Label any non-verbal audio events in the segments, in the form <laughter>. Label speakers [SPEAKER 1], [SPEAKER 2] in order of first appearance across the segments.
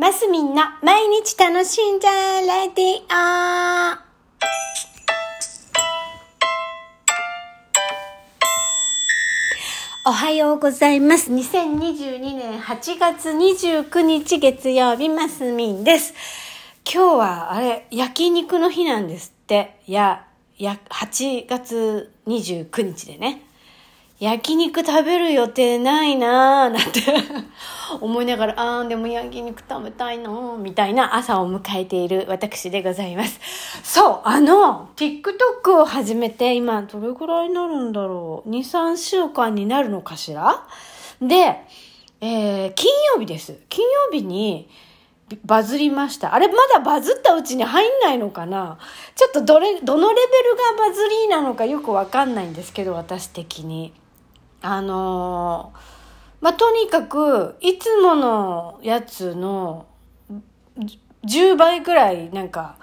[SPEAKER 1] マスミンの毎日楽しんじゃえレディオおはようございます。2022年8月29日月曜日、マスミンです。今日は、あれ、焼肉の日なんですって。いや、や、8月29日でね。焼肉食べる予定ないなーなんて <laughs> 思いながら、あーでも焼肉食べたいなーみたいな朝を迎えている私でございます。そう、あの、TikTok を始めて今どれくらいになるんだろう ?2、3週間になるのかしら？で、えー、金曜日です。金曜日に、バズりました。あれ、まだバズったうちに入んないのかな？ちょっとどれ、どのレベルがバズりなのかよくわかんないんですけど、私的に。あのー、まあ、とにかく、いつものやつの10倍ぐらいなんか、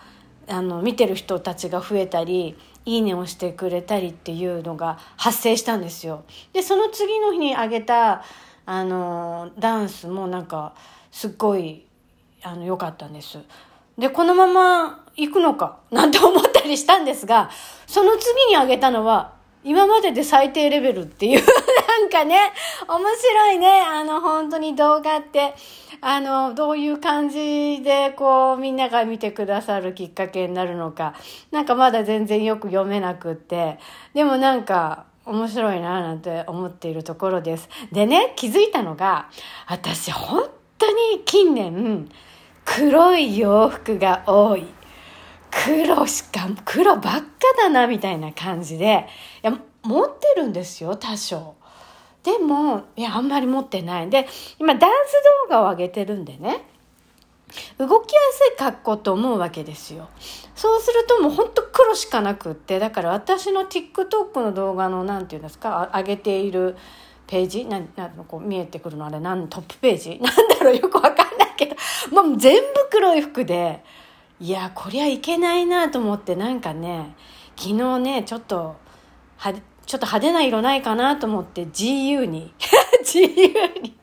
[SPEAKER 1] あの、見てる人たちが増えたり、いいねをしてくれたりっていうのが発生したんですよ。で、その次の日に上げた、あのー、ダンスもなんか、すっごい、あの、良かったんです。で、このまま行くのか、なんて思ったりしたんですが、その次に上げたのは、今までで最低レベルっていう、<laughs> なんかね、面白いね。あの、本当に動画って、あの、どういう感じで、こう、みんなが見てくださるきっかけになるのか、なんかまだ全然よく読めなくって、でもなんか、面白いななんて思っているところです。でね、気づいたのが、私本当に近年、黒い洋服が多い。黒しか黒ばっかだなみたいな感じでいや持ってるんですよ多少。でもいやあんまり持ってない。で今ダンス動画を上げてるんでね。動きやすい格好と思うわけですよ。そうするともうほんと黒しかなくってだから私の TikTok の動画の何て言うんですか上げているページななこう見えてくるのあれなんトップページ？<laughs> なんだろうよくわかんないけど。もう全部黒い服でいやこりゃいけないなと思ってなんかね昨日ねちょっとはちょっと派手な色ないかなと思って GU に <laughs> GU に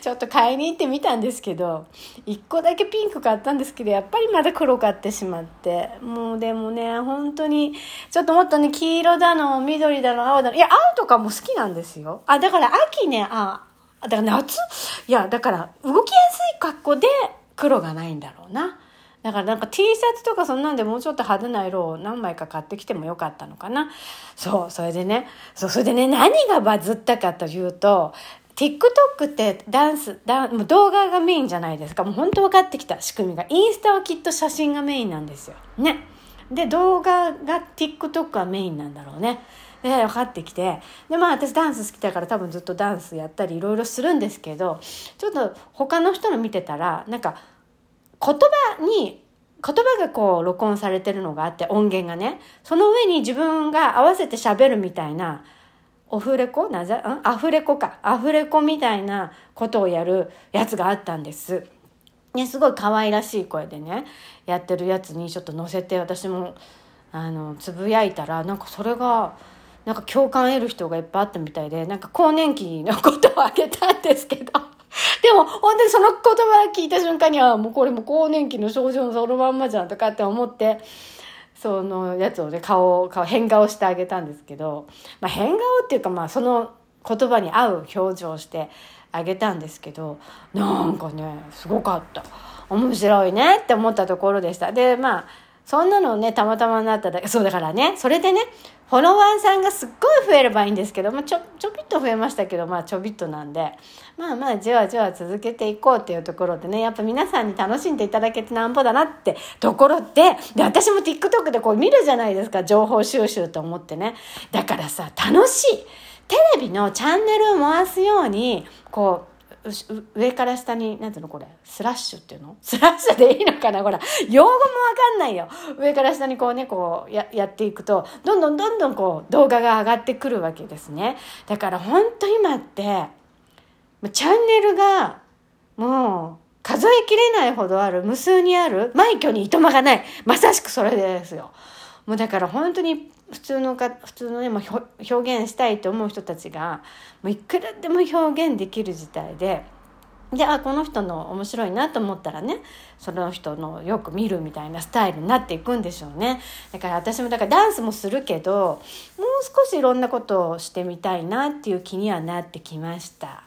[SPEAKER 1] ちょっと買いに行ってみたんですけど1個だけピンク買ったんですけどやっぱりまだ黒買ってしまってもうでもね本当にちょっともっとね黄色だの緑だの青だのいや青とかも好きなんですよ。あだから秋ねあだから夏？いやだから動きやすい格好で黒がないんだろうな。だからなんか T シャツとかそんなんでもうちょっと派手な色を何枚か買ってきてもよかったのかな。そう、それでね、そう、それでね、何がバズったかというと、TikTok ってダンス、ダンもう動画がメインじゃないですか。もう本当分かってきた仕組みが。インスタはきっと写真がメインなんですよ。ね。で、動画が TikTok はメインなんだろうね。で、分かってきて。で、まあ私ダンス好きだから多分ずっとダンスやったりいろいろするんですけど、ちょっと他の人の見てたら、なんか、言葉に言葉がこう録音されてるのがあって音源がね。その上に自分が合わせて喋るみたいなオフレコ？なぜ？ん？アフレコか。アフレコみたいなことをやるやつがあったんです。ね、すごい可愛らしい声でねやってるやつにちょっと載せて私もあのつぶやいたらなんかそれがなんか共感得る人がいっぱいあったみたいでなんか更年期のことをあげたんですけど。でも本当にその言葉を聞いた瞬間にはもうこれも更年期の症状のそのまんまじゃんとかって思ってそのやつをね顔顔変顔してあげたんですけど、まあ、変顔っていうかまあその言葉に合う表情をしてあげたんですけどなんかねすごかった。面白いねって思ったところでした。でまあそんなのねたまたまなっただけそうだからねそれでねフォロワーさんがすっごい増えればいいんですけど、まあ、ちょちょびっと増えましたけどまあちょびっとなんでまあまあじわじわ続けていこうっていうところでねやっぱ皆さんに楽しんでいただけてなんぼだなってところでで私も TikTok でこう見るじゃないですか情報収集と思ってね。だからさ楽しい。テレビのチャンネルを回すようにこう上から下に、なんていうのこれ、スラッシュっていうの？スラッシュでいいのかな？ほら、用語もわかんないよ。上から下にこうね、こうや、やっていくと、どんどんどんどんこう、動画が上がってくるわけですね。だから本当今って、チャンネルが、もう、数えきれないほどある、無数にある、枚挙にいとまがない。まさしくそれですよ。もうだから本当に普通のか普通のねもう表現したいと思う人たちがもういくらでも表現できる時代でで、あ、この人の面白いなと思ったらね、その人のよく見るみたいなスタイルになっていくんでしょうね。だから私もだからダンスもするけど、もう少しいろんなことをしてみたいなっていう気にはなってきました。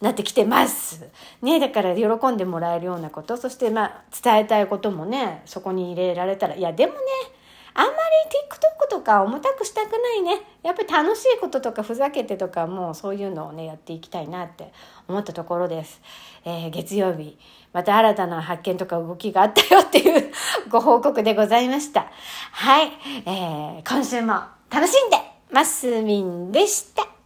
[SPEAKER 1] なってきてます。ね、だから喜んでもらえるようなこと、そしてまあ伝えたいこともね、そこに入れられたら、いやでもね、あんまり TikTok とか重たくしたくないね。やっぱり楽しいこととかふざけてとかもうそういうのをね、やっていきたいなって思ったところです。えー、月曜日、また新たな発見とか動きがあったよっていう <laughs> ご報告でございました。はい。えー、今週も楽しんでますみんでした。